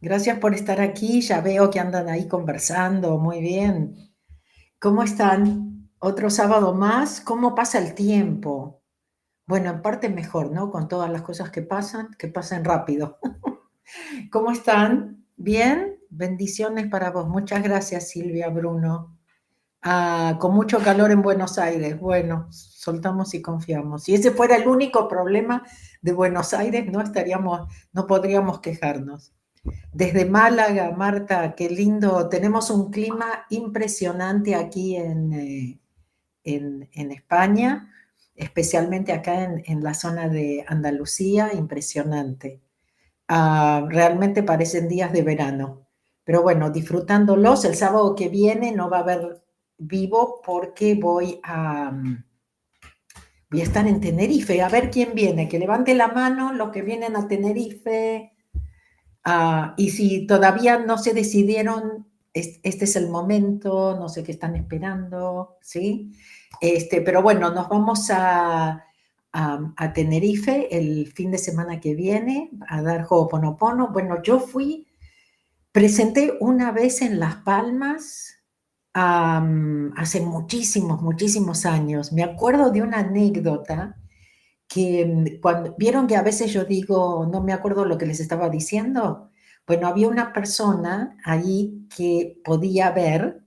Gracias por estar aquí. Ya veo que andan ahí conversando. Muy bien. ¿Cómo están? Otro sábado más. ¿Cómo pasa el tiempo? Bueno, en parte mejor, ¿no? Con todas las cosas que pasan, que pasen rápido. ¿Cómo están? ¿Bien? Bendiciones para vos. Muchas gracias, Silvia, Bruno. Ah, con mucho calor en Buenos Aires. Bueno, soltamos y confiamos. Si ese fuera el único problema, de Buenos Aires, no estaríamos, no podríamos quejarnos. Desde Málaga, Marta, qué lindo. Tenemos un clima impresionante aquí en, eh, en, España, especialmente acá en, la zona de Andalucía, impresionante. Ah, realmente parecen días de verano. Pero bueno, disfrutándolos. El sábado que viene no va a haber vivo porque voy a voy a estar en Tenerife, a ver quién viene, que levante la mano los que vienen a Tenerife. Ah, y si todavía no se decidieron, este es el momento, no sé qué están esperando, ¿sí? Este, pero bueno, nos vamos a, a, Tenerife el fin de semana que viene a dar Ho'oponopono. Bueno, yo fui, presenté una vez en Las Palmas, hace muchísimos, muchísimos años. Me acuerdo de una anécdota que mm, cuando vieron que a veces yo digo, no me acuerdo lo que les estaba diciendo. Bueno, había una persona ahí que podía ver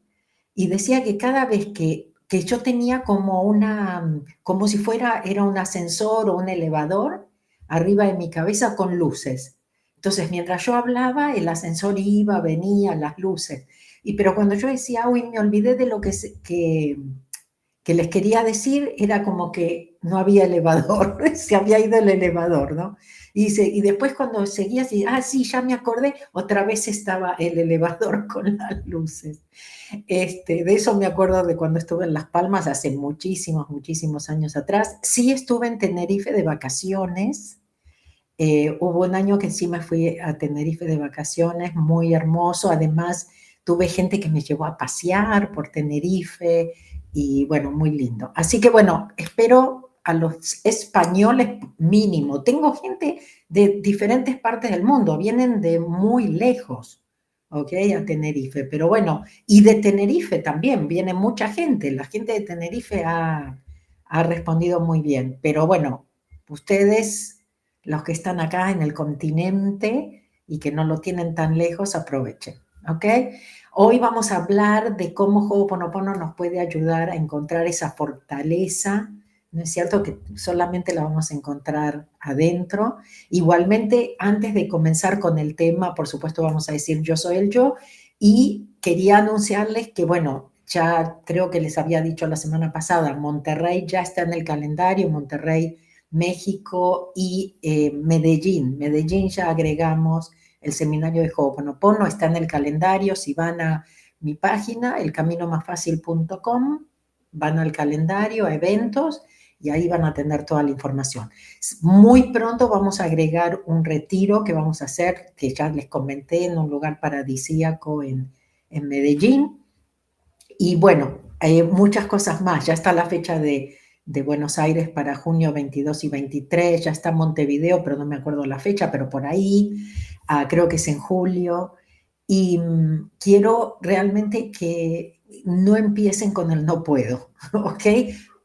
y decía que cada vez que, que yo tenía como una, mm, como si fuera, era un ascensor o un elevador arriba de mi cabeza con luces. Entonces, mientras yo hablaba, el ascensor iba, venía, las luces. Pero cuando yo decía, uy, me olvidé de lo que, que, les quería decir, era como que no había elevador, se había ido el elevador, ¿no? Y, dice, y después cuando seguía así, ah, sí, ya me acordé, otra vez estaba el elevador con las luces. Este, de eso me acuerdo de cuando estuve en Las Palmas hace muchísimos, muchísimos años atrás. Sí estuve en Tenerife de vacaciones. Eh, hubo un año que sí me fui a Tenerife de vacaciones, muy hermoso. Además, tuve gente que me llevó a pasear por Tenerife y bueno, muy lindo. Así que bueno, espero a los españoles mínimo. Tengo gente de diferentes partes del mundo, vienen de muy lejos, ¿ok? A Tenerife. Pero bueno, y de Tenerife también viene mucha gente. La gente de Tenerife ha, ha respondido muy bien. Pero bueno, ustedes, los que están acá en el continente y que no lo tienen tan lejos, aprovechen. ¿Ok? Hoy vamos a hablar de cómo Ho'oponopono nos puede ayudar a encontrar esa fortaleza, ¿no es cierto? Que solamente la vamos a encontrar adentro. Igualmente, antes de comenzar con el tema, por supuesto, vamos a decir yo soy el yo y quería anunciarles que, bueno, ya creo que les había dicho la semana pasada, Monterrey ya está en el calendario, Monterrey, México y eh, Medellín. Medellín ya agregamos el seminario de Ho'oponopono está en el calendario. Si van a mi página, elcaminomasfacil.com, van al calendario, a eventos, y ahí van a tener toda la información. Muy pronto vamos a agregar un retiro que vamos a hacer, que ya les comenté, en un lugar paradisíaco en, en Medellín. Y bueno, hay muchas cosas más. Ya está la fecha de, de Buenos Aires para junio 22 y 23, ya está Montevideo, pero no me acuerdo la fecha, pero por ahí, ah, creo que es en julio, y mm, quiero realmente que no empiecen con el no puedo, ¿ok?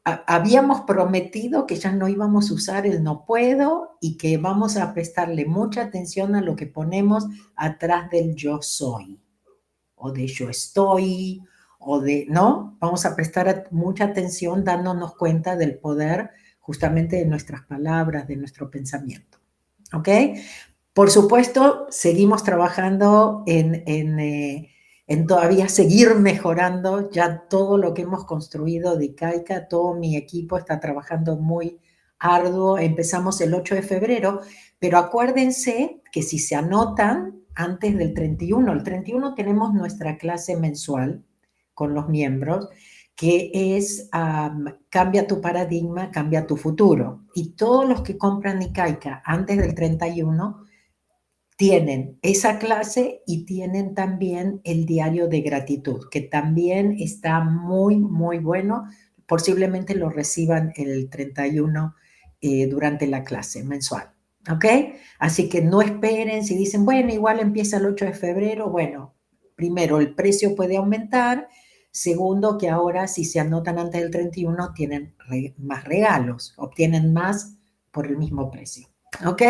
habíamos prometido que ya no íbamos a usar el no puedo y que vamos a prestarle mucha atención a lo que ponemos atrás del yo soy, o de yo estoy, o de, ¿no? Vamos a prestar mucha atención dándonos cuenta del poder justamente de nuestras palabras, de nuestro pensamiento. ¿Ok? Por supuesto, seguimos trabajando en, en, eh, en, todavía seguir mejorando ya todo lo que hemos construido de ICAICA. Todo mi equipo está trabajando muy arduo. Empezamos el 8 de febrero, pero acuérdense que si se anotan antes del 31, el 31 tenemos nuestra clase mensual con los miembros, que es cambia tu paradigma, cambia tu futuro. Y todos los que compran Ikaika antes del 31 tienen esa clase y tienen también el diario de gratitud, que también está muy, muy bueno. Posiblemente lo reciban el 31 eh, durante la clase mensual. ¿Ok? Así que no esperen si dicen, bueno, igual empieza el 8 de febrero. Bueno, primero, el precio puede aumentar. Segundo, que ahora si se anotan antes del 31 tienen más regalos, obtienen más por el mismo precio. ¿Ok?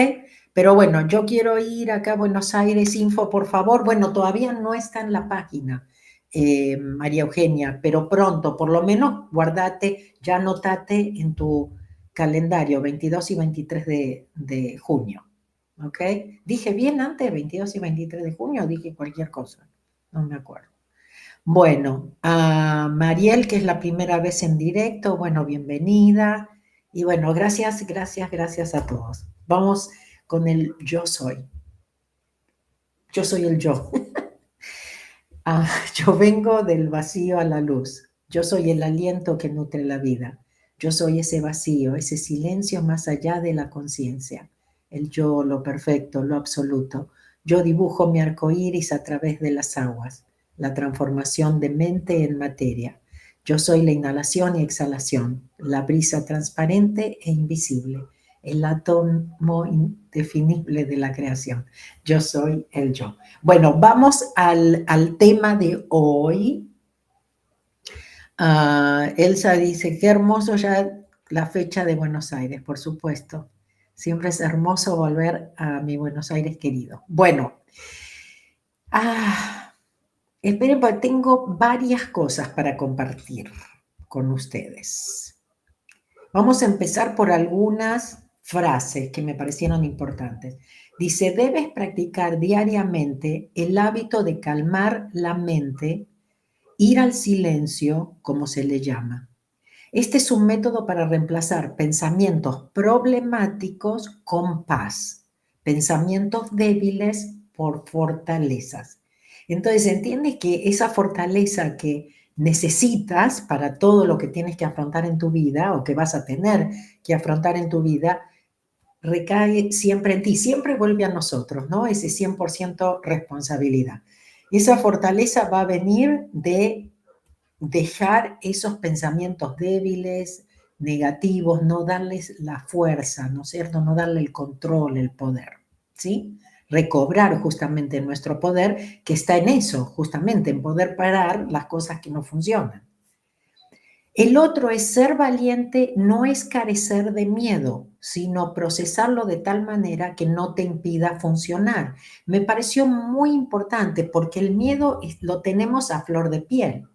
Pero bueno, yo quiero ir acá a Buenos Aires Info, por favor. Bueno, todavía no está en la página, eh, María Eugenia, pero pronto, por lo menos, guardate, ya anotate en tu calendario 22 y 23 de, junio. ¿Ok? Dije bien antes, 22 y 23 de junio, dije cualquier cosa, no me acuerdo. Bueno, a Mariel, que es la primera vez en directo, bueno, bienvenida. Y bueno, gracias, gracias, gracias a todos. Vamos con el yo soy. Yo soy el yo. Ah, yo vengo del vacío a la luz. Yo soy el aliento que nutre la vida. Yo soy ese vacío, ese silencio más allá de la conciencia. El yo, lo perfecto, lo absoluto. Yo dibujo mi arco iris a través de las aguas, la transformación de mente en materia. Yo soy la inhalación y exhalación, la brisa transparente e invisible, el átomo indefinible de la creación. Yo soy el yo. Bueno, vamos al, tema de hoy. Ah, Elsa dice, qué hermoso ya la fecha de Buenos Aires, por supuesto. Siempre es hermoso volver a mi Buenos Aires querido. Bueno, ah, esperen, porque tengo varias cosas para compartir con ustedes. Vamos a empezar por algunas frases que me parecieron importantes. Dice, debes practicar diariamente el hábito de calmar la mente, ir al silencio, como se le llama. Este es un método para reemplazar pensamientos problemáticos con paz, pensamientos débiles por fortalezas. Entonces, entiende que esa fortaleza que necesitas para todo lo que tienes que afrontar en tu vida o que vas a tener que afrontar en tu vida, recae siempre en ti, siempre vuelve a nosotros, ¿no? Ese 100% responsabilidad. Esa fortaleza va a venir de dejar esos pensamientos débiles, negativos, no darles la fuerza, ¿no es cierto? No darle el control, el poder, ¿sí? Recobrar justamente nuestro poder, que está en eso, justamente en poder parar las cosas que no funcionan. El otro es ser valiente, no es carecer de miedo, sino procesarlo de tal manera que no te impida funcionar. Me pareció muy importante porque el miedo lo tenemos a flor de piel,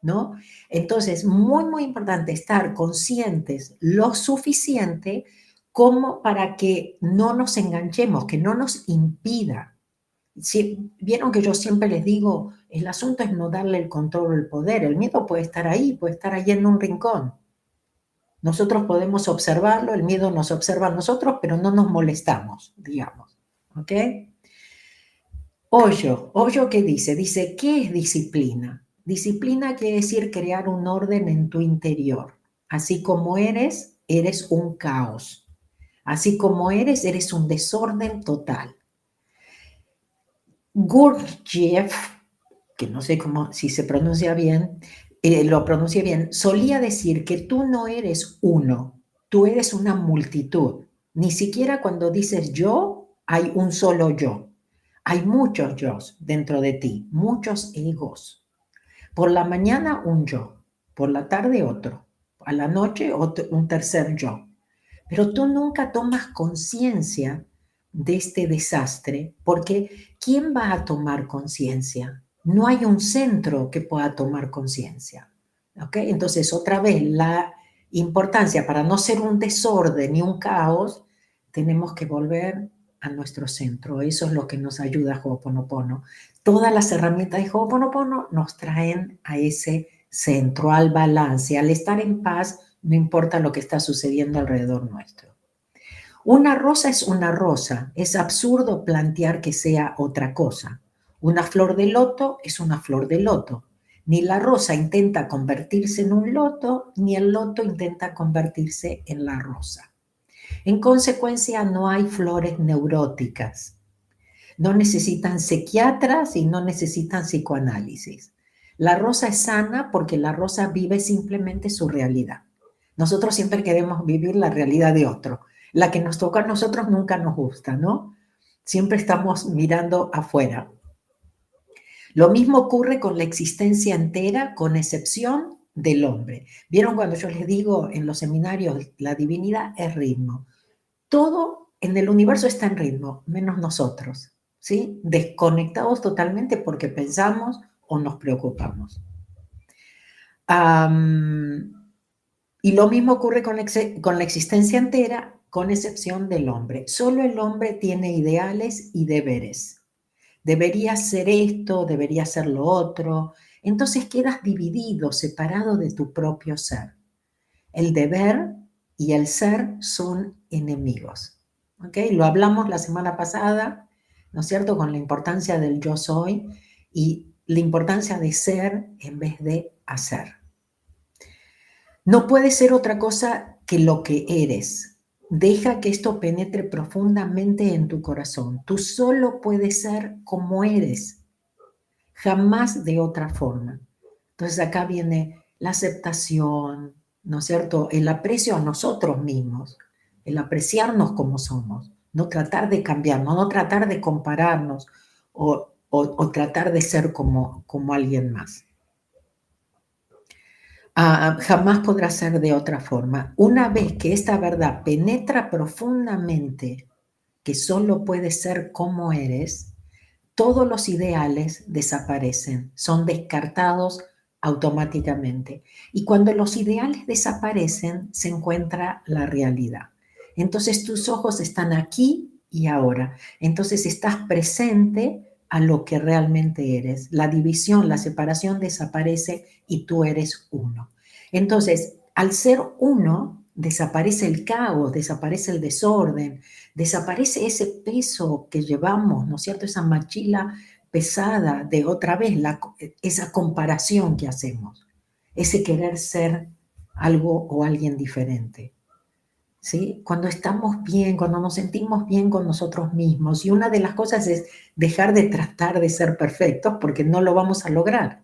¿no? Entonces, muy, muy importante estar conscientes lo suficiente como para que no nos enganchemos, que no nos impida. Si, Vieron que yo siempre les digo, el asunto es no darle el control o el poder. El miedo puede estar ahí, puede estar ahí en un rincón. Nosotros podemos observarlo, el miedo nos observa a nosotros, pero no nos molestamos, digamos. ¿Ok? Hoyo, Hoyo, ¿qué dice? Dice, ¿qué es disciplina? Disciplina quiere decir crear un orden en tu interior. Así como eres, eres un caos. Así como eres, eres un desorden total. Gurdjieff, que no sé cómo, si se pronuncia bien, eh, lo pronuncia bien, solía decir que tú no eres uno, tú eres una multitud. Ni siquiera cuando dices yo, hay un solo yo. Hay muchos yo dentro de ti, muchos egos. Por la mañana un yo, por la tarde otro, a la noche otro, un tercer yo. Pero tú nunca tomas conciencia de este desastre porque ¿quién va a tomar conciencia? no hay un centro que pueda tomar conciencia. ¿okay? Entonces, otra vez, la importancia para no ser un desorden ni un caos, tenemos que volver a nuestro centro. Eso es lo que nos ayuda Ho'oponopono. Todas las herramientas de Ho'oponopono nos traen a ese centro, al balance, al estar en paz, no importa lo que está sucediendo alrededor nuestro. Una rosa es una rosa. Es absurdo plantear que sea otra cosa. Una flor de loto es una flor de loto. Ni la rosa intenta convertirse en un loto, ni el loto intenta convertirse en la rosa. En consecuencia, no hay flores neuróticas. No necesitan psiquiatras y no necesitan psicoanálisis. La rosa es sana porque la rosa vive simplemente su realidad. Nosotros siempre queremos vivir la realidad de otro. La que nos toca a nosotros nunca nos gusta, ¿no? Siempre estamos mirando afuera. Lo mismo ocurre con la existencia entera, con excepción del hombre. ¿Vieron cuando yo les digo en los seminarios, la divinidad es ritmo? Todo en el universo está en ritmo, menos nosotros, ¿sí? Desconectados totalmente porque pensamos o nos preocupamos. y lo mismo ocurre con, con la existencia entera, con excepción del hombre. Solo el hombre tiene ideales y deberes. Debería ser esto, debería ser lo otro. Entonces quedas dividido, separado de tu propio ser. El deber y el ser son enemigos. ¿ok? Lo hablamos la semana pasada, ¿no es cierto?, con la importancia del yo soy y la importancia de ser en vez de hacer. No puede ser otra cosa que lo que eres. Deja que esto penetre profundamente en tu corazón. Tú solo puedes ser como eres, jamás de otra forma. Entonces acá viene la aceptación, ¿no es cierto? El aprecio a nosotros mismos, el apreciarnos como somos, no tratar de cambiarnos, no tratar de compararnos o, tratar de ser como, como alguien más. Ah, jamás podrá ser de otra forma. Una vez que esta verdad penetra profundamente que solo puedes ser como eres, todos los ideales desaparecen, son descartados automáticamente. Y cuando los ideales desaparecen, se encuentra la realidad. Entonces tus ojos están aquí y ahora. Entonces estás presente a lo que realmente eres. La división, la separación desaparece y tú eres uno. Entonces, al ser uno, desaparece el caos, desaparece el desorden, desaparece ese peso que llevamos, ¿no es cierto? Esa mochila pesada de otra vez, esa comparación que hacemos, ese querer ser algo o alguien diferente. ¿Sí? Cuando estamos bien, cuando nos sentimos bien con nosotros mismos, y una de las cosas es dejar de tratar de ser perfectos porque no lo vamos a lograr.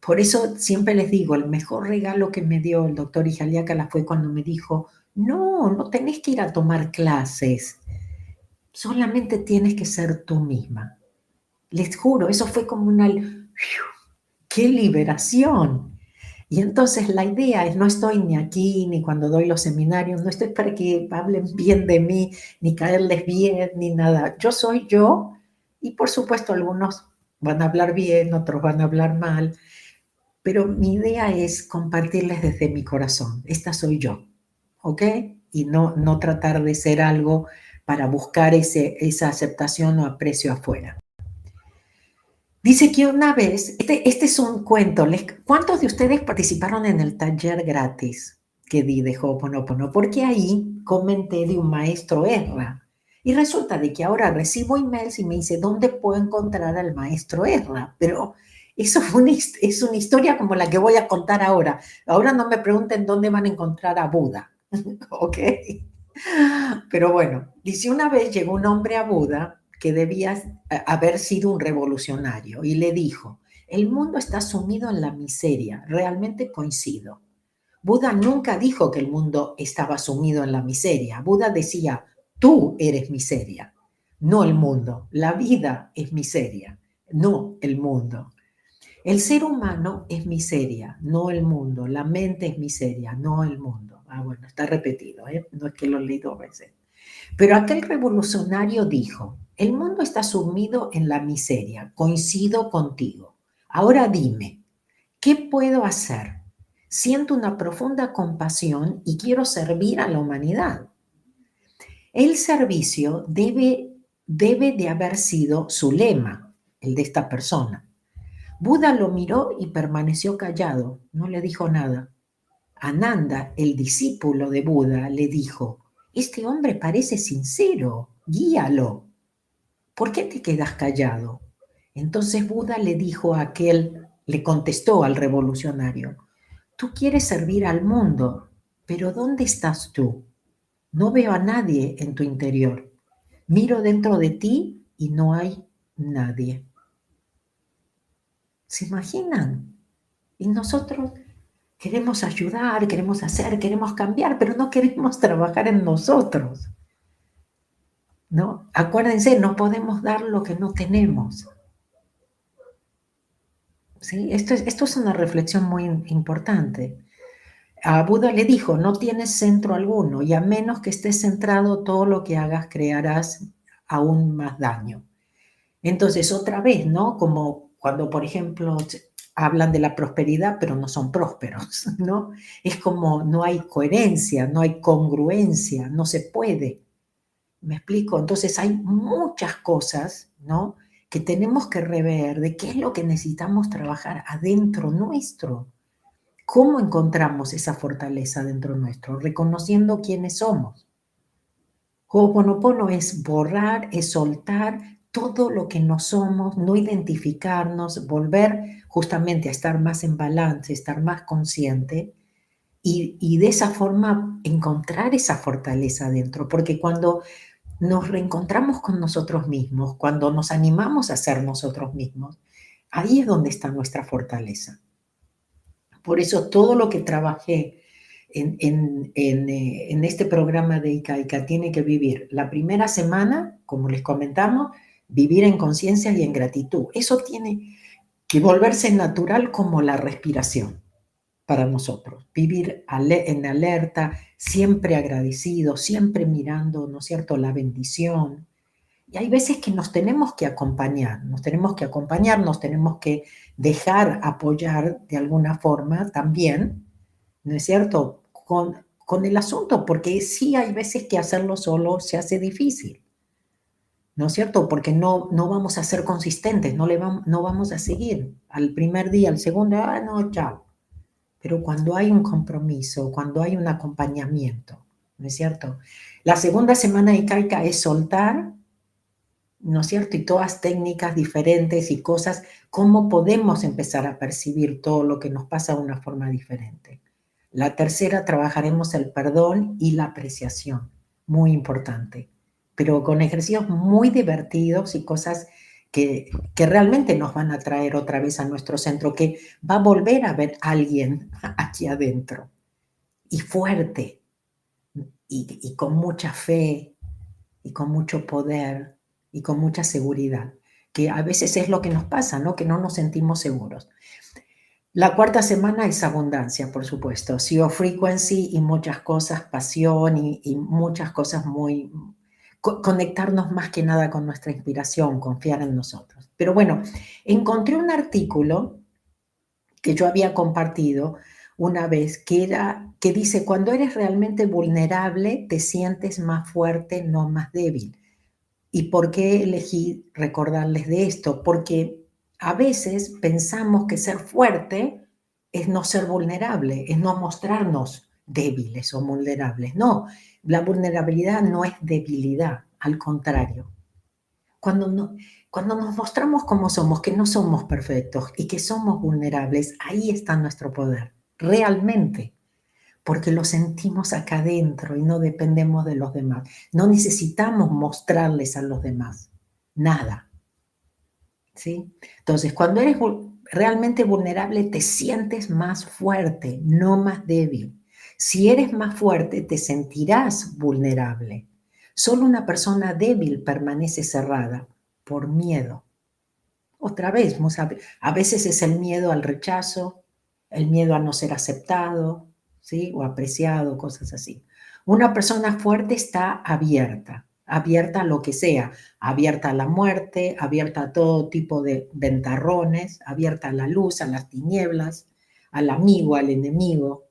Por eso siempre les digo, el mejor regalo que me dio el doctor Ijaliácala fue cuando me dijo, no, no tenés que ir a tomar clases, solamente tienes que ser tú misma. Les juro, eso fue como una... ¡Qué liberación! Y entonces la idea es, no estoy ni aquí, ni cuando doy los seminarios, no estoy para que hablen bien de mí, ni caerles bien, ni nada. Yo soy yo y por supuesto algunos van a hablar bien, otros van a hablar mal, pero mi idea es compartirles desde mi corazón. Esta soy yo, ¿ok? Y no, no tratar de ser algo para buscar ese, esa aceptación o aprecio afuera. Dice que una vez, este, este es un cuento, ¿cuántos de ustedes participaron en el taller gratis que di de Ho'oponopono? Porque ahí comenté de un maestro Erra. Y resulta de que ahora recibo emails y me dice, ¿dónde puedo encontrar al maestro Erra? Pero eso fue es una historia como la que voy a contar ahora. Ahora no me pregunten dónde van a encontrar a Buda. ¿Ok? Pero bueno, dice, una vez llegó un hombre a Buda que debía eh, haber sido un revolucionario y le dijo, el mundo está sumido en la miseria, realmente coincido. Buda nunca dijo que el mundo estaba sumido en la miseria. Buda decía, tú eres miseria, no el mundo. La vida es miseria, no el mundo. El ser humano es miseria, no el mundo. La mente es miseria, no el mundo. Ah, bueno, está repetido, ¿eh? no es que lo leí dos veces. Pero aquel revolucionario dijo, el mundo está sumido en la miseria, coincido contigo. Ahora dime, ¿qué puedo hacer? Siento una profunda compasión y quiero servir a la humanidad. El servicio debe, debe de haber sido su lema, el de esta persona. Buda lo miró y permaneció callado, no le dijo nada. Ananda, el discípulo de Buda, le dijo, este hombre parece sincero, guíalo. ¿Por qué te quedas callado? Entonces Buda le dijo a aquel, le contestó al revolucionario, tú quieres servir al mundo, pero ¿dónde estás tú? No veo a nadie en tu interior. Miro dentro de ti y no hay nadie. ¿Se imaginan? Y nosotros Queremos ayudar, queremos hacer, queremos cambiar, pero no queremos trabajar en nosotros. ¿No? Acuérdense, no podemos dar lo que no tenemos. ¿Sí? Esto, es, esto es una reflexión muy importante. A Buda le dijo, no tienes centro alguno y a menos que estés centrado, todo lo que hagas crearás aún más daño. Entonces, otra vez, ¿no? Como cuando, por ejemplo, hablan de la prosperidad, pero no son prósperos, ¿no? Es como no hay coherencia, no hay congruencia, no se puede. ¿Me explico? Entonces hay muchas cosas, ¿no? Que tenemos que rever de qué es lo que necesitamos trabajar adentro nuestro. ¿Cómo encontramos esa fortaleza dentro nuestro? Reconociendo quiénes somos. Ho'oponopono es borrar, es soltar todo lo que no somos, no identificarnos, volver justamente a estar más en balance, estar más consciente y, y, de esa forma encontrar esa fortaleza dentro, porque cuando nos reencontramos con nosotros mismos, cuando nos animamos a ser nosotros mismos, ahí es donde está nuestra fortaleza. Por eso todo lo que trabajé en, en, eh, este programa de ICAICA tiene que vivir la primera semana, como les comentamos, vivir en conciencia y en gratitud. Eso tiene que volverse natural como la respiración para nosotros. Vivir en alerta, siempre agradecido, siempre mirando, ¿no es cierto?, la bendición. Y hay veces que nos tenemos que acompañar, nos tenemos que acompañar, nos tenemos que dejar apoyar de alguna forma también, ¿no es cierto?, con, con el asunto, porque sí hay veces que hacerlo solo se hace difícil. ¿no es cierto? Porque no, no vamos a ser consistentes, no, le vamos, no vamos a seguir. Al primer día, al segundo, ah, no, chao. Pero cuando hay un compromiso, cuando hay un acompañamiento, ¿no es cierto? La segunda semana de Caica es soltar, ¿no es cierto? Y todas técnicas diferentes y cosas, cómo podemos empezar a percibir todo lo que nos pasa de una forma diferente. La tercera, trabajaremos el perdón y la apreciación, muy importante pero con ejercicios muy divertidos y cosas que, realmente nos van a traer otra vez a nuestro centro, que va a volver a ver a alguien aquí adentro, y fuerte, y, con mucha fe, y con mucho poder, y con mucha seguridad, que a veces es lo que nos pasa, ¿no? Que no nos sentimos seguros. La cuarta semana es abundancia, por supuesto, CEO frequency y muchas cosas, pasión y muchas cosas muy, conectarnos más que nada con nuestra inspiración, confiar en nosotros. Pero bueno, encontré un artículo que yo había compartido una vez que era que dice cuando eres realmente vulnerable te sientes más fuerte, no más débil. ¿Y por qué elegí recordarles de esto? Porque a veces pensamos que ser fuerte es no ser vulnerable, es no mostrarnos débiles o vulnerables. No, la vulnerabilidad no es debilidad, al contrario. Cuando, no, cuando nos mostramos como somos, que no somos perfectos y que somos vulnerables, ahí está nuestro poder, realmente, porque lo sentimos acá adentro y no dependemos de los demás. No necesitamos mostrarles a los demás nada. ¿Sí? Entonces, cuando eres realmente vulnerable, te sientes más fuerte, no más débil. Si eres más fuerte, te sentirás vulnerable. Solo una persona débil permanece cerrada por miedo. Otra vez, a veces es el miedo al rechazo, el miedo a no ser aceptado, ¿sí? O apreciado, cosas así. Una persona fuerte está abierta, abierta a lo que sea, abierta a la muerte, abierta a todo tipo de ventarrones, abierta a la luz, a las tinieblas, al amigo, al enemigo.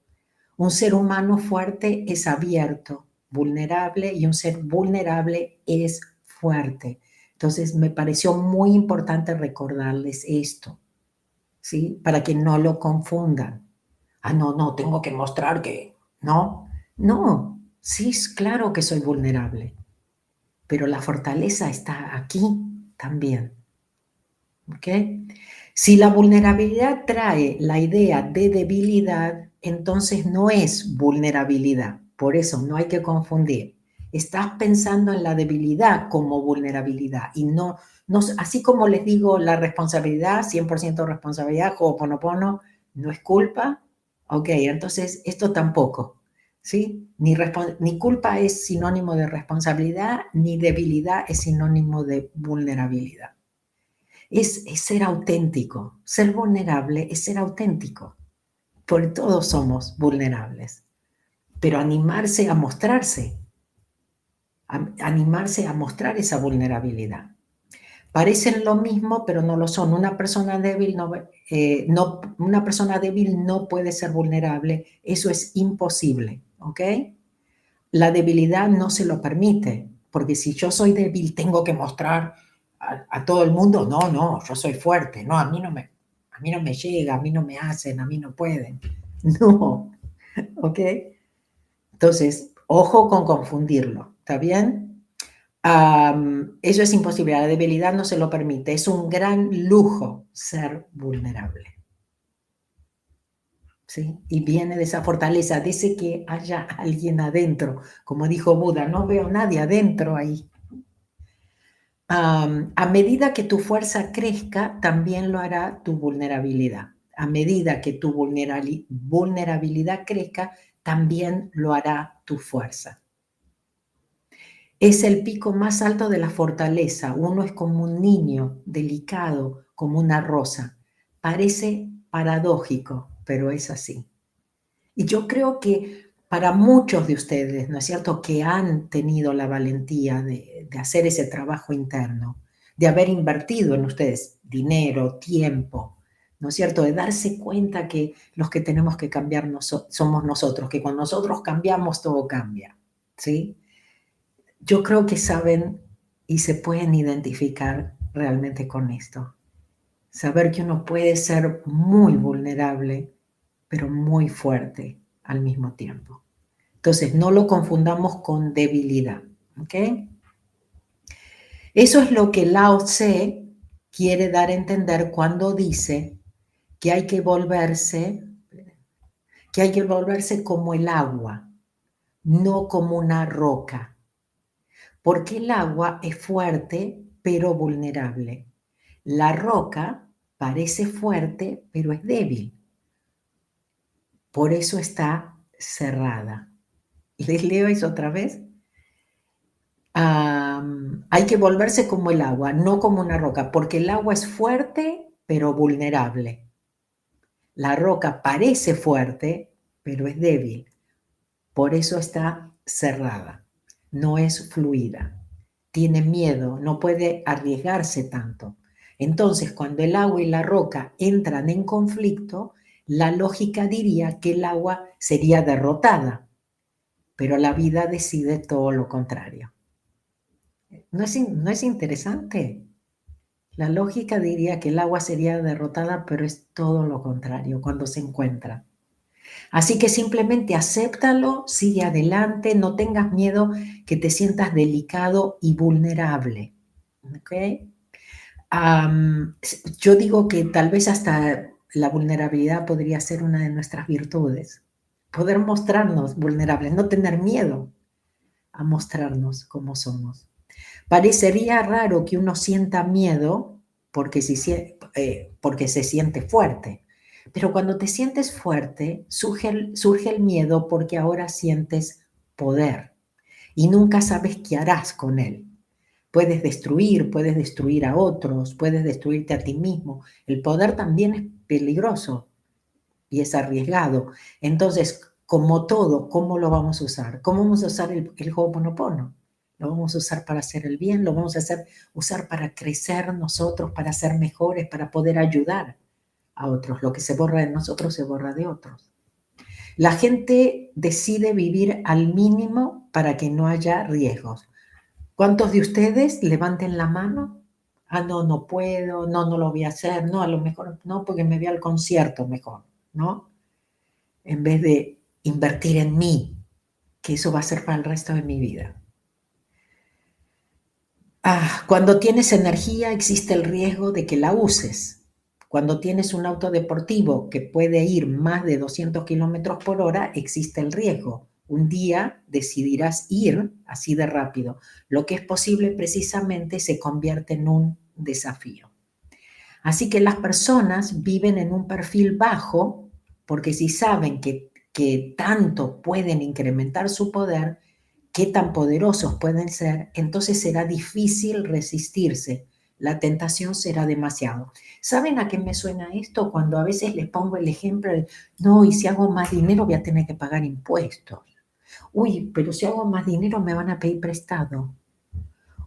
Un ser humano fuerte es abierto, vulnerable y un ser vulnerable es fuerte. Entonces me pareció muy importante recordarles esto, ¿sí? Para que no lo confundan. Ah, no, no, tengo que mostrar que, no, no, sí, es claro que soy vulnerable, pero la fortaleza está aquí también. ¿Ok? Si la vulnerabilidad trae la idea de debilidad, entonces no es vulnerabilidad. Por eso no hay que confundir. Estás pensando en la debilidad como vulnerabilidad y no, no así como les digo, la responsabilidad, 100% responsabilidad, Ho'oponopono, no es culpa, Ok, entonces esto tampoco, ¿sí? Ni, culpa es sinónimo de responsabilidad, ni debilidad es sinónimo de vulnerabilidad. Es ser auténtico. Ser vulnerable es ser auténtico. Porque todos somos vulnerables. Pero animarse a mostrarse, animarse a mostrar esa vulnerabilidad. Parecen lo mismo, pero no lo son. Una persona débil no, eh, no, una persona débil no puede ser vulnerable. Eso es imposible, ¿ok? La debilidad no se lo permite, porque si yo soy débil tengo que mostrar a, todo el mundo, no, no, yo soy fuerte, no, a mí no me, a mí no me llega, a mí no me hacen, a mí no pueden. No, ¿ok? Entonces, ojo con confundirlo, ¿está bien? eso es imposible, la debilidad no se lo permite, es un gran lujo ser vulnerable. ¿Sí? Y viene de esa fortaleza, dice que haya alguien adentro, como dijo Buda, no veo nadie adentro ahí. A medida que tu fuerza crezca, también lo hará tu vulnerabilidad. A medida que tu vulnerabilidad crezca, también lo hará tu fuerza. Es el pico más alto de la fortaleza. Uno es como un niño, delicado, como una rosa. Parece paradójico, pero es así. Y yo creo que para muchos de ustedes, ¿no es cierto?, que han tenido la valentía de, hacer ese trabajo interno, de haber invertido en ustedes dinero, tiempo, ¿no es cierto?, de darse cuenta que los que tenemos que cambiar somos nosotros, que cuando nosotros cambiamos todo cambia, ¿sí? yo creo que saben y se pueden identificar realmente con esto. Saber que uno puede ser muy vulnerable, pero muy fuerte al mismo tiempo. Entonces, no lo confundamos con debilidad. Eso es lo que Lao Tse quiere dar a entender cuando dice que hay que volverse, que hay que volverse como el agua, no como una roca porque el agua es fuerte pero vulnerable. La roca parece fuerte pero es débil. Por eso está cerrada. ¿Les leo otra vez? hay que volverse como el agua, no como una roca, porque el agua es fuerte pero vulnerable. La roca parece fuerte pero es débil. Por eso está cerrada no es fluida, tiene miedo, no puede arriesgarse tanto. Entonces, cuando el agua y la roca entran en conflicto, la lógica diría que el agua sería derrotada, pero la vida decide todo lo contrario. ¿No es, no es interesante? La lógica diría que el agua sería derrotada, pero es todo lo contrario cuando se encuentra. Así que simplemente acéptalo, sigue adelante, no tengas miedo que te sientas delicado y vulnerable. yo digo que tal vez hasta la vulnerabilidad podría ser una de nuestras virtudes. Poder mostrarnos vulnerables, no tener miedo a mostrarnos como somos. Parecería raro que uno sienta miedo porque, eh, porque se siente fuerte. Pero cuando te sientes fuerte, surge el, miedo porque ahora sientes poder y nunca sabes qué harás con él. Puedes destruir, puedes destruir a otros, puedes destruirte a ti mismo. El poder también es peligroso y es arriesgado. Entonces, como todo, ¿cómo lo vamos a usar? ¿Cómo vamos a usar el, el Ho'oponopono? Lo vamos a usar para hacer el bien, lo vamos a hacer, usar para crecer nosotros, para ser mejores, para poder ayudar a otros. Lo que se borra de nosotros se borra de otros. La gente decide vivir al mínimo para que no haya riesgos. ¿Cuántos de ustedes levanten la mano? Ah, no, no puedo, no, no lo voy a hacer, no, a lo mejor no, porque me voy al concierto mejor, ¿no? En vez de invertir en mí, que eso va a ser para el resto de mi vida. Ah, cuando tienes energía existe el riesgo de que la uses cuando tienes un auto deportivo que puede ir más de 200 kilómetros por hora, existe el riesgo. Un día decidirás ir así de rápido. Lo que es posible precisamente se convierte en un desafío. Así que las personas viven en un perfil bajo porque si saben que, que tanto pueden incrementar su poder, qué tan poderosos pueden ser, entonces será difícil resistirse. La tentación será demasiado. ¿Saben a qué me suena esto? Cuando a veces les pongo el ejemplo de, no, y si hago más dinero voy a tener que pagar impuestos. Uy, pero si hago más dinero me van a pedir prestado.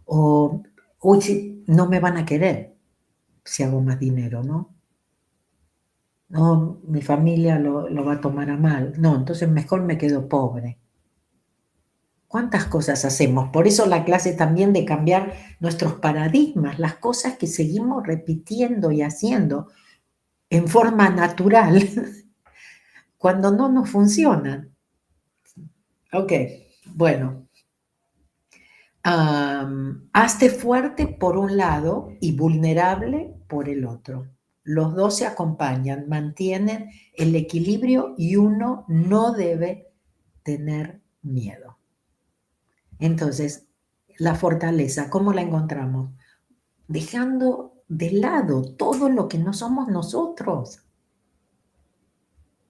O, uy, si no me van a querer si hago más dinero, ¿no? No, mi familia lo, lo va a tomar a mal. No, entonces mejor me quedo pobre. ¿Cuántas cosas hacemos? Por eso la clase también de cambiar nuestros paradigmas, las cosas que seguimos repitiendo y haciendo en forma natural cuando no nos funcionan. Ok, bueno. Hazte fuerte por un lado y vulnerable por el otro. Los dos se acompañan, mantienen el equilibrio y uno no debe tener miedo. Entonces, la fortaleza, ¿cómo la encontramos? Dejando de lado todo lo que no somos nosotros.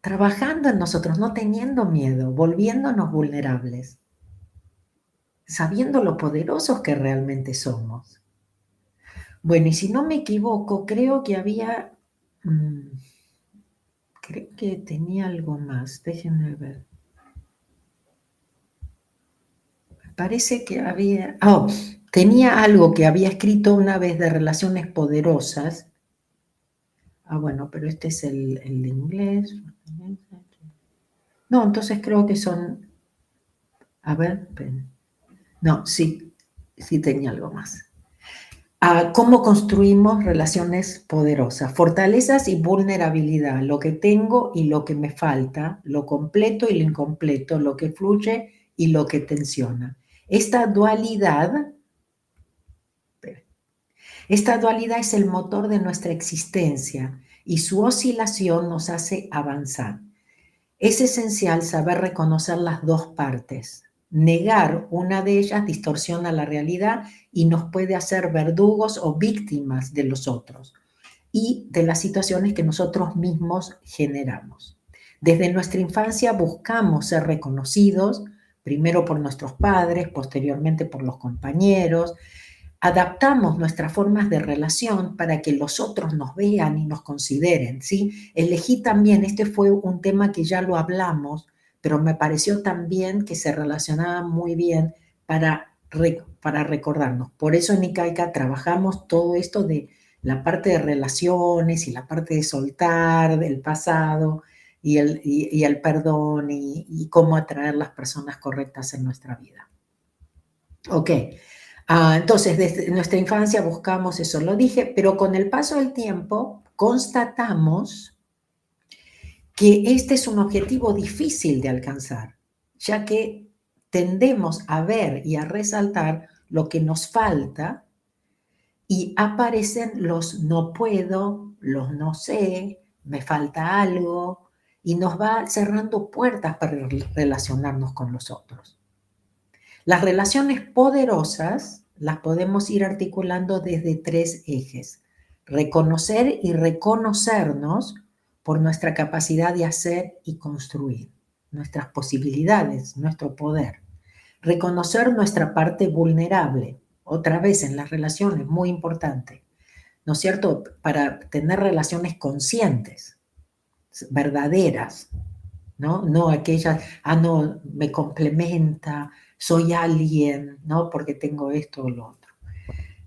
Trabajando en nosotros, no teniendo miedo, volviéndonos vulnerables, sabiendo lo poderosos que realmente somos. Bueno, y si no me equivoco, creo que había, mm, creo que tenía algo más, déjenme ver. parece que había, oh, tenía algo que había escrito una vez de relaciones poderosas. Ah, bueno, pero este es el, el inglés. No, entonces creo que son, a ver, no, sí, sí tenía algo más. Ah, ¿Cómo construimos relaciones poderosas? Fortalezas y vulnerabilidad, lo que tengo y lo que me falta, lo completo y lo incompleto, lo que fluye y lo que tensiona. Esta dualidad, esta dualidad es el motor de nuestra existencia y su oscilación nos hace avanzar. Es esencial saber reconocer las dos partes. Negar una de ellas distorsiona la realidad y nos puede hacer verdugos o víctimas de los otros y de las situaciones que nosotros mismos generamos. Desde nuestra infancia buscamos ser reconocidos, primero por nuestros padres, posteriormente por los compañeros. Adaptamos nuestras formas de relación para que los otros nos vean y nos consideren, ¿sí? Elegí también, este fue un tema que ya lo hablamos, pero me pareció también que se relacionaba muy bien para, para recordarnos. Por eso en Icaica trabajamos todo esto de la parte de relaciones y la parte de soltar del pasado, y el, y, el perdón y, cómo atraer las personas correctas en nuestra vida. Ok, ah, entonces desde nuestra infancia buscamos eso, lo dije, pero con el paso del tiempo constatamos que este es un objetivo difícil de alcanzar, ya que tendemos a ver y a resaltar lo que nos falta y aparecen los no puedo, los no sé, me falta algo, y nos va cerrando puertas para relacionarnos con los otros. Las relaciones poderosas las podemos ir articulando desde tres ejes. Reconocer y reconocernos por nuestra capacidad de hacer y construir, nuestras posibilidades, nuestro poder. Reconocer nuestra parte vulnerable, otra vez en las relaciones, muy importante, ¿no es cierto? Para tener relaciones conscientes verdaderas, ¿no? No aquellas, ah, no, me complementa, soy alguien, ¿no? Porque tengo esto o lo otro.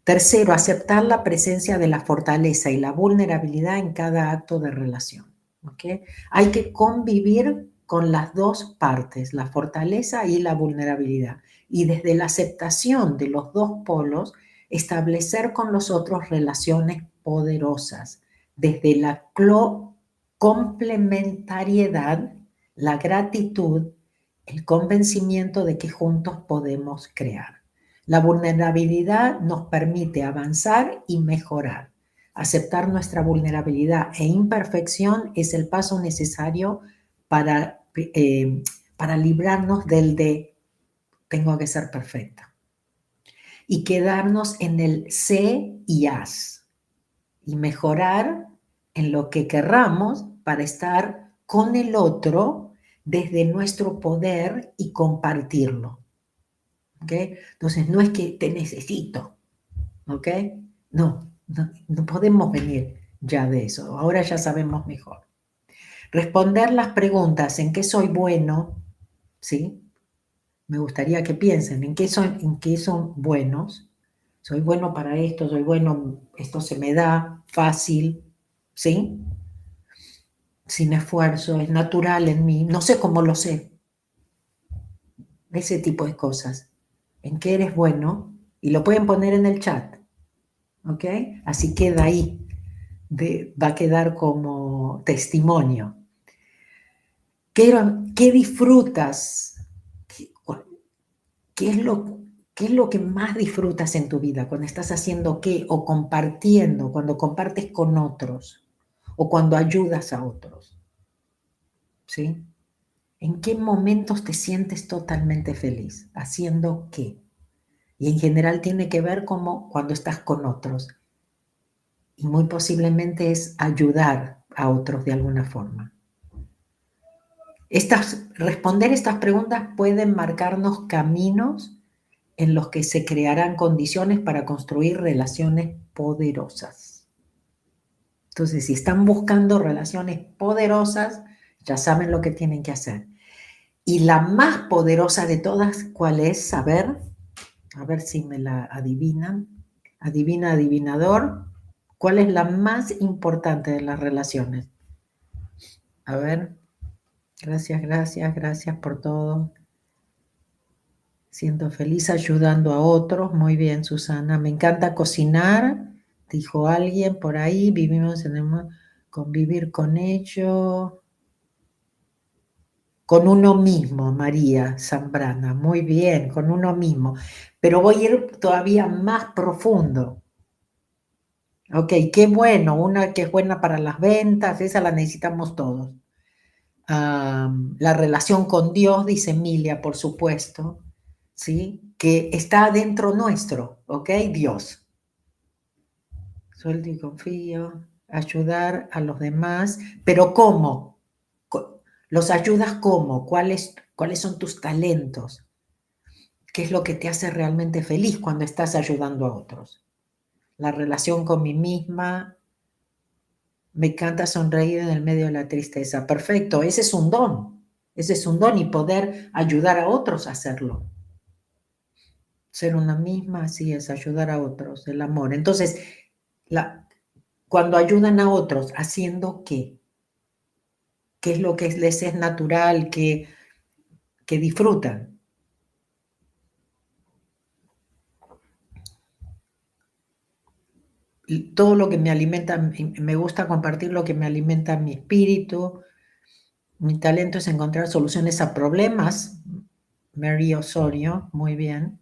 Tercero, aceptar la presencia de la fortaleza y la vulnerabilidad en cada acto de relación. ¿okay? Hay que convivir con las dos partes, la fortaleza y la vulnerabilidad. Y desde la aceptación de los dos polos, establecer con los otros relaciones poderosas, desde la complementariedad, la gratitud, el convencimiento de que juntos podemos crear. La vulnerabilidad nos permite avanzar y mejorar. Aceptar nuestra vulnerabilidad e imperfección es el paso necesario para, eh, para librarnos del de tengo que ser perfecta y quedarnos en el sé y haz y mejorar en lo que querramos para estar con el otro desde nuestro poder y compartirlo. ¿Ok? Entonces, no es que te necesito. No, no, no podemos venir ya de eso. Ahora ya sabemos mejor. Responder las preguntas en qué soy bueno, ¿sí? Me gustaría que piensen en qué son, en qué son buenos. Soy bueno para esto, soy bueno, esto se me da fácil, ¿sí? Sin esfuerzo, es natural en mí, no sé cómo lo sé. Ese tipo de cosas. En qué eres bueno y lo pueden poner en el chat, ¿ok? Así queda ahí va a quedar como testimonio. ¿Qué, disfrutas? ¿Qué, es lo, ¿Qué es lo que más disfrutas en tu vida cuando estás haciendo qué o compartiendo, cuando compartes con otros o cuando ayudas a otros? ¿Sí? ¿En qué momentos te sientes totalmente feliz? ¿Haciendo qué? Y en general tiene que ver como cuando estás con otros y muy posiblemente es ayudar a otros de alguna forma. Estas, responder estas preguntas pueden marcarnos caminos en los que se crearán condiciones para construir relaciones poderosas. Entonces, si están buscando relaciones poderosas, ya saben lo que tienen que hacer. Y la más poderosa de todas, ¿cuál es? Saber, a ver si me la adivinan. Adivina, adivinador. ¿Cuál es la más importante de las relaciones? A ver, gracias, gracias, gracias por todo. Siento feliz ayudando a otros. Muy bien, Susana. Me encanta cocinar, dijo alguien por ahí. Vivimos en el convivir con ello. Con uno mismo, María Zambrana. Muy bien, con uno mismo. Pero voy a ir todavía más profundo. Ok, qué bueno, una que es buena para las ventas, esa la necesitamos todos. la relación con Dios, dice Emilia, por supuesto, ¿sí? Que está dentro nuestro, ¿ok? Dios. Sueldo y confío, ayudar a los demás, pero ¿cómo? ¿Los ayudas cómo? ¿Cuáles, ¿Cuáles son tus talentos? ¿Qué es lo que te hace realmente feliz cuando estás ayudando a otros? la relación con mí misma. Me encanta sonreír en el medio de la tristeza. Perfecto, ese es un don. Ese es un don y poder ayudar a otros a hacerlo. Ser una misma, así es, ayudar a otros, el amor. Entonces, la, cuando ayudan a otros, ¿haciendo qué? ¿Qué es lo que les es natural, que, que disfrutan? todo lo que me alimenta, me gusta compartir lo que me alimenta mi espíritu. Mi talento es encontrar soluciones a problemas. Mary Osorio, muy bien.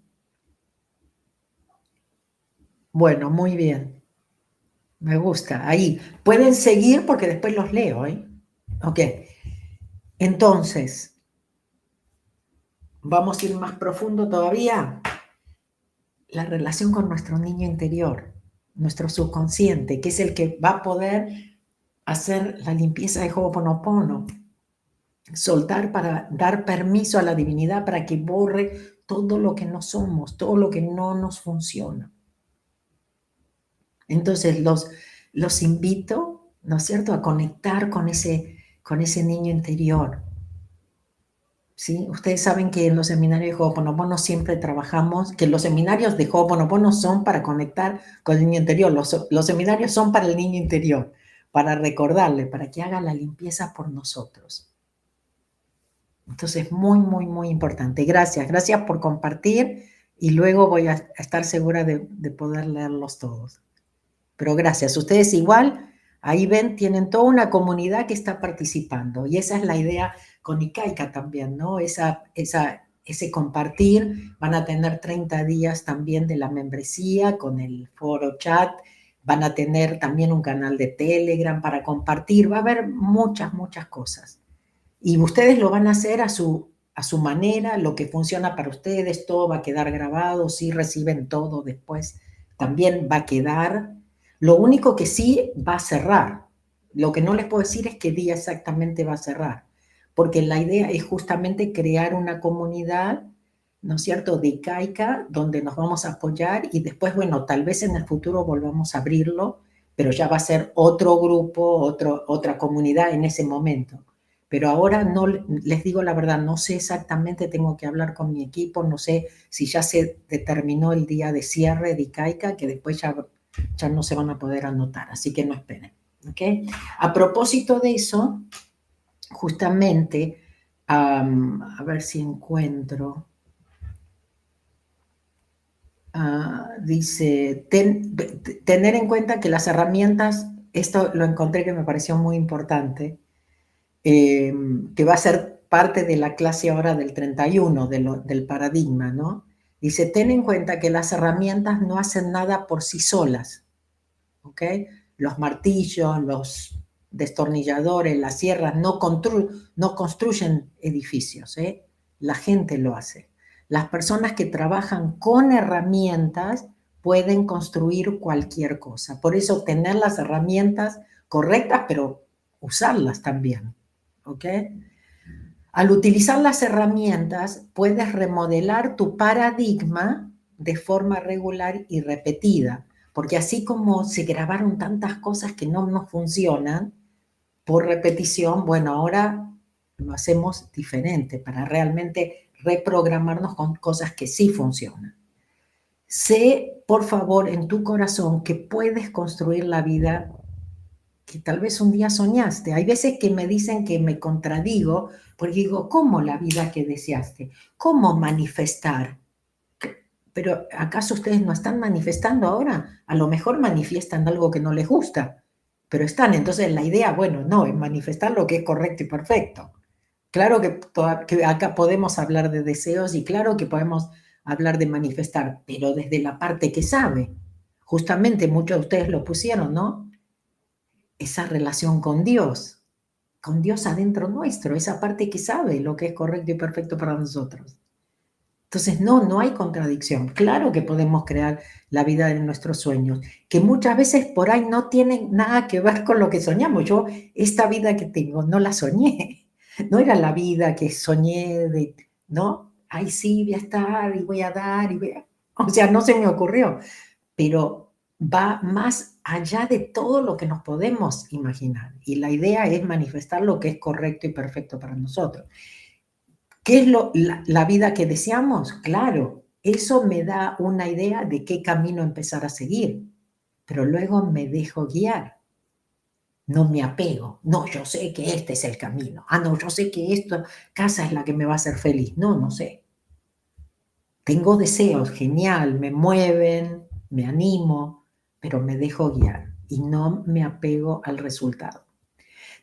Bueno, muy bien. Me gusta. Ahí. Pueden seguir porque después los leo. ¿eh? Ok. Entonces, vamos a ir más profundo todavía. La relación con nuestro niño interior nuestro subconsciente, que es el que va a poder hacer la limpieza de Ho'oponopono, soltar para dar permiso a la divinidad para que borre todo lo que no somos, todo lo que no nos funciona. Entonces los, los invito, ¿no es cierto?, a conectar con ese, con ese niño interior, ¿sí? Ustedes saben que en los seminarios de Ho'oponopono siempre trabajamos, que los seminarios de Ho'oponopono son para conectar con el niño interior, los, seminarios son para el niño interior, para recordarle, para que haga la limpieza por nosotros. Entonces, muy, muy, muy importante. Gracias, gracias por compartir y luego voy a estar segura de poder leerlos todos. Pero gracias, ustedes igual, ahí ven, tienen toda una comunidad que está participando y esa es la idea con Icaica también, ¿no? Esa, esa, ese compartir, van a tener 30 días también de la membresía con el foro chat, van a tener también un canal de Telegram para compartir, va a haber muchas, muchas cosas. Y ustedes lo van a hacer a su, a su manera, lo que funciona para ustedes, todo va a quedar grabado, si reciben todo después, también va a quedar. Lo único que sí va a cerrar, Lo que no les puedo decir es qué día exactamente va a cerrar, porque la idea es justamente crear una comunidad, ¿no es cierto?, de CAICA, donde nos vamos a apoyar y después, bueno, tal vez en el futuro volvamos a abrirlo, pero ya va a ser otro grupo, otro, otra comunidad en ese momento. Pero ahora no les digo la verdad, no sé exactamente, tengo que hablar con mi equipo, no sé si ya se determinó el día de cierre de ICAICA, que después ya, ya no se van a poder anotar, así que no esperen. ¿okay? A propósito de eso, justamente, a ver si encuentro. Ah, dice, tener en cuenta que las herramientas, esto lo encontré que me pareció muy importante, em, que va a ser parte de la clase ahora del 31, del paradigma, ¿no? Dice, ten en cuenta que las herramientas no hacen nada por sí solas, ¿ok? Los martillos, los destornilladores, las sierras no, no construyen edificios, ¿eh? La gente lo hace. Las personas que trabajan con herramientas pueden construir cualquier cosa. Por eso tener las herramientas correctas, pero usarlas también. ¿Ok? Al utilizar las herramientas, puedes remodelar tu paradigma de forma regular y repetida, porque así como se grabaron tantas cosas que no nos funcionan por repetición, bueno, ahora lo hacemos diferente para realmente reprogramarnos con cosas que sí funcionan. Sé, por favor, en tu corazón que puedes construir la vida que tal vez un día soñaste. Hay veces que me dicen que me contradigo porque digo, ¿cómo la vida que deseaste? ¿Cómo manifestar? Pero ¿acaso ustedes no están manifestando ahora? A lo mejor manifiestan algo que no les gusta, pero están. Entonces la idea, bueno, no, es manifestar lo que es correcto y perfecto. Claro que, acá podemos hablar de deseos y claro que podemos hablar de manifestar, pero desde la parte que sabe. Justamente muchos de ustedes lo pusieron, ¿no? Esa relación con Dios, con Dios adentro nuestro, esa parte que sabe lo que es correcto y perfecto para nosotros. Entonces, no, no hay contradicción. Claro que podemos crear la vida de nuestros sueños, que muchas veces por ahí no tienen nada que ver con lo que soñamos. Yo, esta vida que tengo, no la soñé. No era la vida que soñé de, ¿no? Ay, sí, voy a estar y voy a dar y voy a... O sea, no se me ocurrió, pero va más allá de todo lo que nos podemos imaginar. Y la idea es manifestar lo que es correcto y perfecto para nosotros. ¿Qué es lo, la vida que deseamos? Claro, eso me da una idea de qué camino empezar a seguir, pero luego me dejo guiar no me apego. No, yo sé que este es el camino. Ah, no, yo sé que esta casa es la que me va a hacer feliz. No, no sé. Tengo deseos, genial, me mueven, me animo, pero me dejo guiar y no me apego al resultado.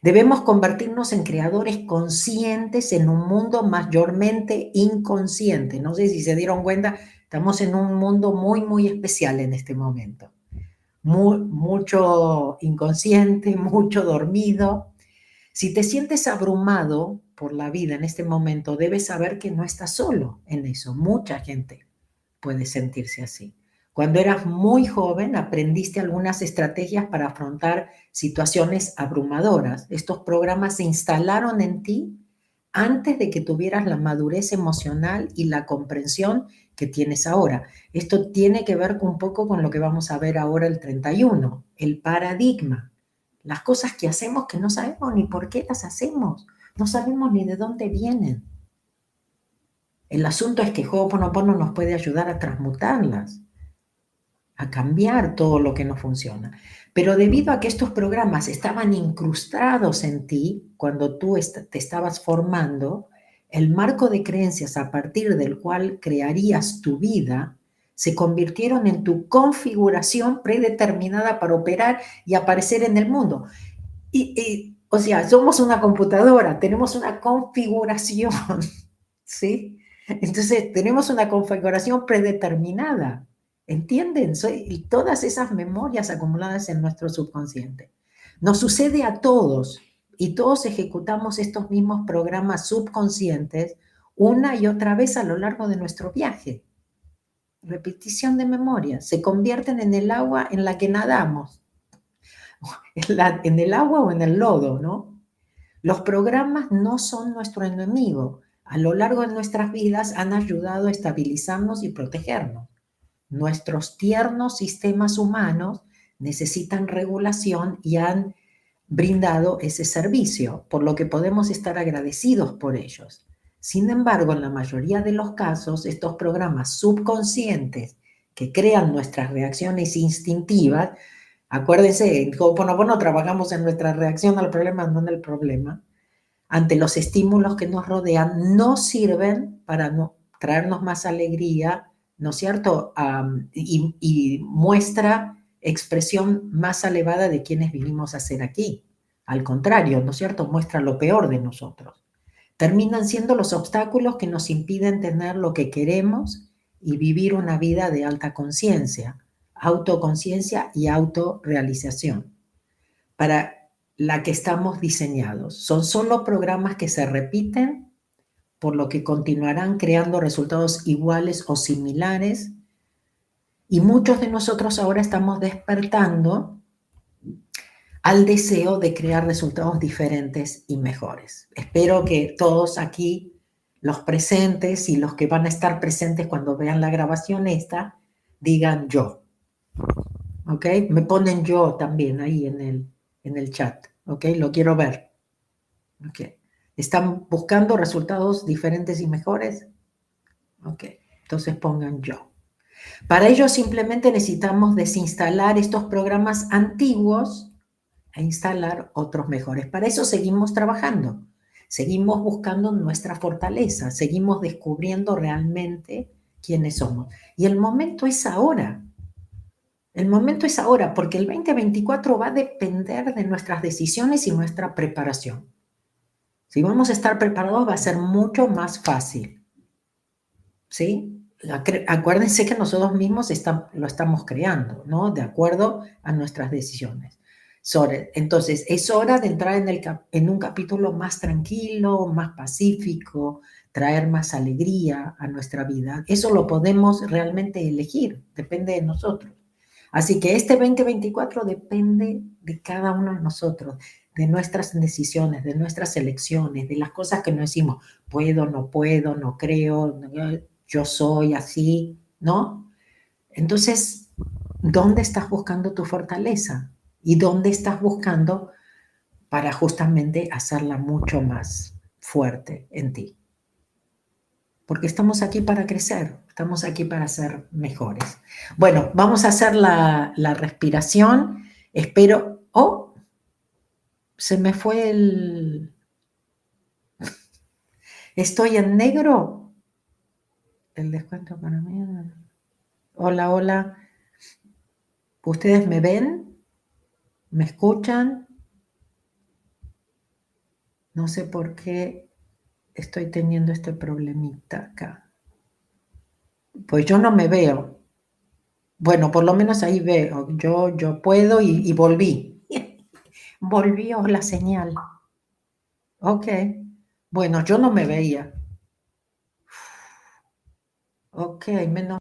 Debemos convertirnos en creadores conscientes en un mundo mayormente inconsciente. No sé si se dieron cuenta, estamos en un mundo muy, muy especial en este momento mucho inconsciente, mucho dormido. Si te sientes abrumado por la vida en este momento, debes saber que no estás solo en eso. Mucha gente puede sentirse así. Cuando eras muy joven, aprendiste algunas estrategias para afrontar situaciones abrumadoras. Estos programas se instalaron en ti antes de que tuvieras la madurez emocional y la comprensión que tienes ahora. Esto tiene que ver un poco con lo que vamos a ver ahora el 31, el paradigma. Las cosas que hacemos que no sabemos ni por qué las hacemos, no sabemos ni de dónde vienen. El asunto es que Ho'oponopono nos puede ayudar a transmutarlas, a cambiar todo lo que no funciona. Pero debido a que estos programas estaban incrustados en ti cuando tú te estabas formando, el marco de creencias a partir del cual crearías tu vida se convirtieron en tu configuración predeterminada para operar y aparecer en el mundo. Y, o sea, somos una computadora, tenemos una configuración, ¿sí? Entonces, tenemos una configuración predeterminada, ¿entienden? Todas esas memorias acumuladas en nuestro subconsciente. Nos sucede a todos, y todos ejecutamos estos mismos programas subconscientes una y otra vez a lo largo de nuestro viaje. Repetición de memoria, se convierten en el agua en la que nadamos. en el agua o en el lodo, ¿no? Los programas no son nuestro enemigo. A lo largo de nuestras vidas han ayudado a estabilizarnos y protegernos. Nuestros tiernos sistemas humanos necesitan regulación y han brindado ese servicio, por lo que podemos estar agradecidos por ellos. Sin embargo, en la mayoría de los casos, estos programas subconscientes que crean nuestras reacciones instintivas, acuérdense, en Ho'oponopono trabajamos en nuestra reacción al problema, no en el problema, ante los estímulos que nos rodean, no sirven para no, traernos más alegría, ¿no es cierto? y, muestra expresión más elevada de quienes vinimos a ser aquí. Al contrario, ¿no es cierto? Muestra lo peor de nosotros. Terminan siendo los obstáculos que nos impiden tener lo que queremos y vivir una vida de alta conciencia, autoconciencia y autorrealización, para la que estamos diseñados. Son solo programas que se repiten, por lo que continuarán creando resultados iguales o similares y muchos de nosotros ahora estamos despertando al deseo de crear resultados diferentes y mejores. Espero que todos aquí, los presentes y los que van a estar presentes cuando vean la grabación esta, digan yo. ¿Ok? Me ponen yo también ahí en el, en el chat. ¿Ok? Lo quiero ver. ¿Ok? ¿Están buscando resultados diferentes y mejores? Ok. Entonces pongan yo. Para ello simplemente necesitamos desinstalar estos programas antiguos e instalar otros mejores. Para eso seguimos trabajando, seguimos buscando nuestra fortaleza, seguimos descubriendo realmente quiénes somos. Y el momento es ahora. El momento es ahora, porque el 2024 va a depender de nuestras decisiones y nuestra preparación. Si vamos a estar preparados va a ser mucho más fácil. ¿Sí? acuérdense que nosotros mismos lo estamos creando, ¿no? De acuerdo a nuestras decisiones. Entonces, es hora de entrar en, en un capítulo más tranquilo, más pacífico, traer más alegría a nuestra vida. Eso lo podemos realmente elegir, depende de nosotros. Así que este 2024 depende de cada uno de nosotros, de nuestras decisiones, de nuestras elecciones, de las cosas que no decimos, puedo, no puedo, no creo, yo soy así, ¿no? Entonces, ¿dónde estás buscando tu fortaleza? ¿Y dónde estás buscando para justamente hacerla mucho más fuerte en ti? Porque estamos aquí para crecer, estamos aquí para ser mejores. Bueno, vamos a hacer la, la respiración. Espero... Oh, se me fue el... Estoy en negro el descuento para mí. Hola, hola. ¿Ustedes me ven? ¿Me escuchan? No sé por qué estoy teniendo este problemita acá. Pues yo no me veo. Bueno, por lo menos ahí veo. Yo, yo puedo y, y volví. Volvió la señal. Ok. Bueno, yo no me veía. Ok, menos